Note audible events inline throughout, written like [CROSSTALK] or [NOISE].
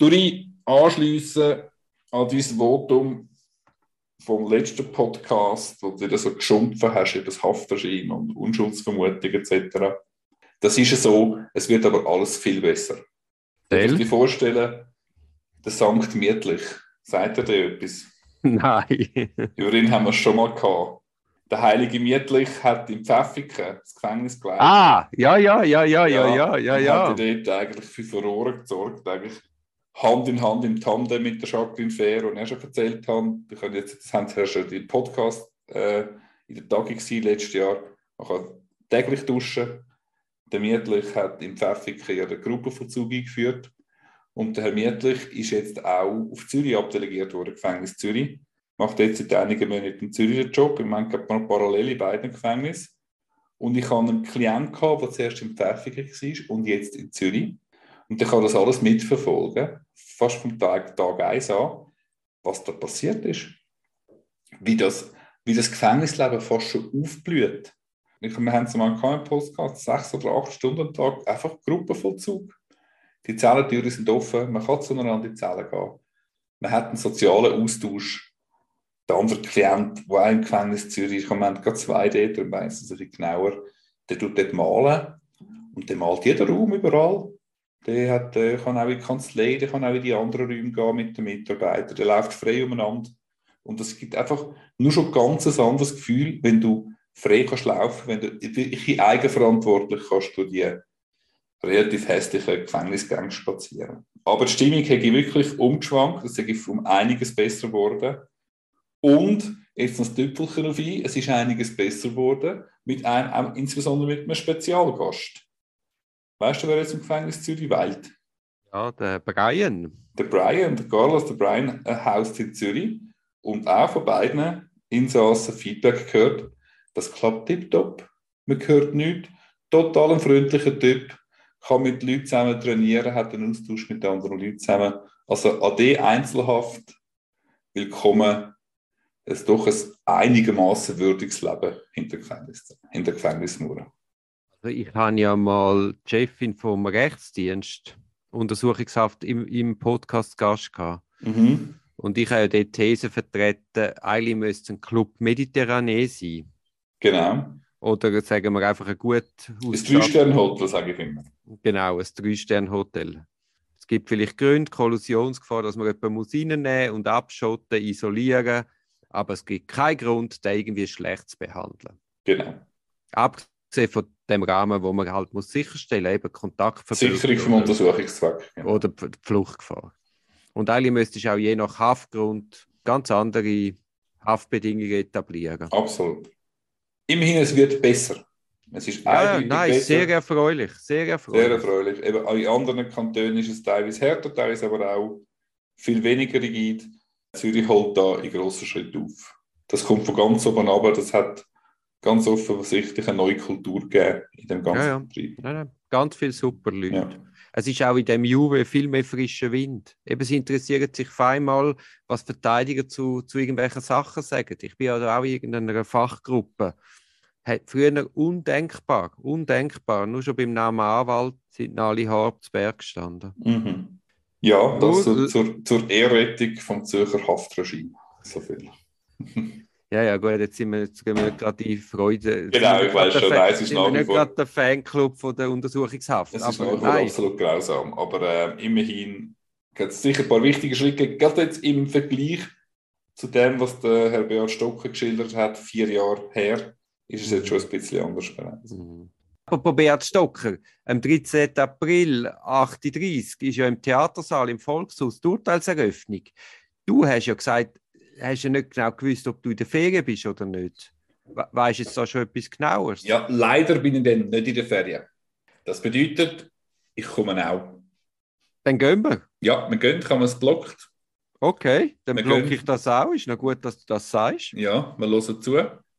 Duri, anschliessen an dein Votum vom letzten Podcast, wo du dir so geschumpfen hast über das Hafterschein und Unschuldsvermutung etc. Das ist ja so, es wird aber alles viel besser. Kannst du dir vorstellen, der Sankt Mietlich, sagt er dir etwas? [LAUGHS] Nein. über ihn haben wir schon mal gehabt. Der heilige Mietlich hat in Pfäffiken das Gefängnis geleitet. Ah, ja, ja, ja, ja, ja, ja, ja. ja, ja. Hat dort eigentlich für Furore gesorgt, eigentlich Hand in Hand im Tandem mit der Jacqueline Fair, und er schon erzählt hat. Wir können jetzt, das haben sie ja schon den Podcast äh, in der Tagung gesehen, letztes Jahr. Man kann täglich duschen. Der Mietlich hat in Pfäffiken ja den Gruppenvollzug eingeführt. Und der Herr Mietlich ist jetzt auch auf Zürich abdelegiert worden, Gefängnis Zürich. Macht jetzt seit einigen Monaten in Zürich den Job. Im Moment hat man parallel in beiden Gefängnissen. Und ich hatte einen Klienten, der zuerst in Pfäffiken war und jetzt in Zürich. Und der kann das alles mitverfolgen, fast vom Tag, Tag 1 an, was da passiert ist. Wie das, wie das Gefängnisleben fast schon aufblüht. Wir haben es mal im Podcast, sechs oder acht Stunden am Tag, einfach Gruppenvollzug. Die Zellentüren sind offen, man kann zueinander in die Zellen gehen. Man hat einen sozialen Austausch. Der andere Klient, der auch im Gefängnis Zürich ist, man hat zwei dort, und weiss es ein bisschen genauer, der tut dort malen. Und der malt jeden Raum überall. Der, hat, der kann auch in die Kanzlei, der kann auch in die anderen Räume gehen mit den Mitarbeitern. Der läuft frei umeinander. Und es gibt einfach nur schon ganz ein anderes Gefühl, wenn du frei kannst laufen, wenn du wirklich eigenverantwortlich kannst du die relativ hässlichen Gefängnisgänge spazieren. Aber die Stimmung hätte wirklich umgeschwankt, es ist um einiges besser geworden. Und jetzt noch das Tüpfelchen auf ein, es ist einiges besser geworden, mit einem, insbesondere mit einem Spezialgast. Weißt du, wer jetzt im Gefängnis Zürich weilt? Ja, der Brian. Der Brian, der Carlos, der Brian äh, haust in Zürich und auch von beiden Insassen Feedback gehört, das klappt tiptop. Man hört nichts. Total ein freundlicher Typ, kann mit Leuten zusammen trainieren, hat einen Austausch mit anderen Leuten zusammen. Also an die Einzelhaft willkommen, es doch ein einigermaßen würdiges Leben hinter, Gefängnis, hinter Gefängnismauern. Ich habe ja mal die Chefin vom Rechtsdienst Untersuchungshaft im, im Podcast Gast gehabt. Mhm. Und ich habe ja die These vertreten, eigentlich müsste ein Club Mediterranee sein. Genau. Oder sagen wir einfach ein gut Ein Drei-Sterne-Hotel, sage ich immer. Genau, ein Drei-Sterne-Hotel. Es gibt vielleicht Gründe, Kollusionsgefahr, dass man jemanden muss reinnehmen und abschotten, isolieren. Aber es gibt keinen Grund, den irgendwie schlecht zu behandeln. Genau. Abgesehen von dem Rahmen, wo man halt muss sicherstellen, eben Kontaktverbot. Sicherung vom Untersuchungszweck. Genau. Oder die Fluchtgefahr. Und eigentlich müsstest du auch je nach Haftgrund ganz andere Haftbedingungen etablieren. Absolut. Immerhin, es wird besser. Es ist ja, nein, besser. sehr erfreulich, sehr erfreulich. Sehr erfreulich. Eben, in anderen Kantonen ist es teilweise härter, teilweise aber auch viel weniger rigid. Zürich holt da einen grossen Schritt auf. Das kommt von ganz oben ab, das hat ganz offensichtlich eine neue Kultur gegeben in dem ganzen ja, ja. Betrieb. Nein, nein. Ganz viele super Leute. Ja. Es ist auch in dem Juve viel mehr frischer Wind. Eben, sie interessieren sich einmal, was Verteidiger zu, zu irgendwelchen Sachen sagen. Ich bin ja auch in irgendeiner Fachgruppe. Hat früher undenkbar, undenkbar. Nur schon beim Namen Anwalt sind alle Haare zu Berg gestanden. Mhm. Ja, das Nur, zur, zur Ehrrettung vom Zürcher Haftregime. So viel. [LAUGHS] Ja, ja, gut, jetzt sind wir, jetzt gehen wir gerade die Freude. Genau, ich weiß schon, nein, es ist nach wie vor. gerade der Fanclub von der Untersuchungshaft. Es ist nach absolut grausam, aber äh, immerhin gibt es sicher ein paar wichtige Schritte. Gerade jetzt im Vergleich zu dem, was der Herr Beat Stocker geschildert hat, vier Jahre her, ist es jetzt schon ein bisschen anders bereits. Mhm. Apropos Beat Stocker, am 13. April 1938 ist ja im Theatersaal im Volkshaus die Urteilseröffnung. Du hast ja gesagt, hast ja nicht genau gewusst, ob du in der Ferien bist oder nicht. Weißt du jetzt da schon etwas genaueres? Ja, leider bin ich dann nicht in der Ferien. Das bedeutet, ich komme auch. Dann gehen wir. Ja, wir gehen, kann man es blockt. Okay, dann wir blocke ich das auch. Ist noch gut, dass du das sagst. Ja, wir hören zu.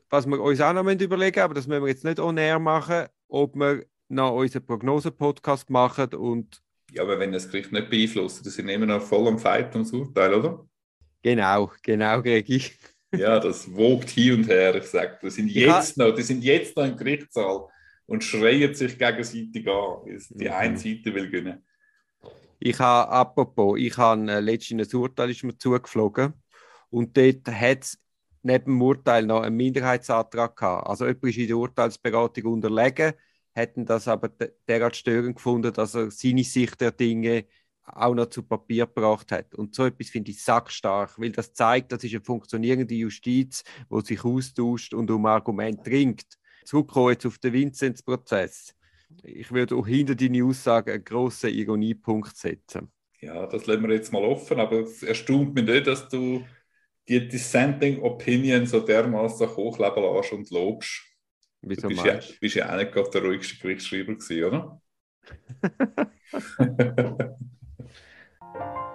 Was wir uns auch noch überlegen aber das müssen wir jetzt nicht on air machen, ob wir noch unseren Prognose-Podcast machen und. Ja, aber wenn das Gericht nicht beeinflusst, dann sind wir immer noch voll am Fight ums Urteil, oder? Genau, genau, Gregi. ja, das wogt hin und her. Ich sage, die sind jetzt noch, die sind jetzt noch im Gerichtssaal und schreien sich gegenseitig an. Die eine Seite will gewinnen. Ich habe, apropos, ich habe äh, letztens ein Urteil ist mir zugeflogen und dort hat es neben dem Urteil noch einen Minderheitsantrag gehabt. Also jemand ist in der Urteilsberatung unterlegen, hätten das aber derart störend gefunden, dass er seine Sicht der Dinge auch noch zu Papier gebracht hat. Und so etwas finde ich sackstark, weil das zeigt, das ist eine funktionierende Justiz, wo sich austauscht und um Argumente ringt. Zurückkommen jetzt auf den Vinzenz-Prozess. Ich würde auch hinter deine Aussage einen grossen Ironiepunkt setzen. Ja, das lassen wir jetzt mal offen, aber es erstaunt mich nicht, dass du die Dissenting Opinion so dermaßen hochleben lässt und lobst. Wieso du bist ja, bist ja auch nicht gerade der ruhigste Gerichtsschreiber gewesen, oder? [LAUGHS] Thank you.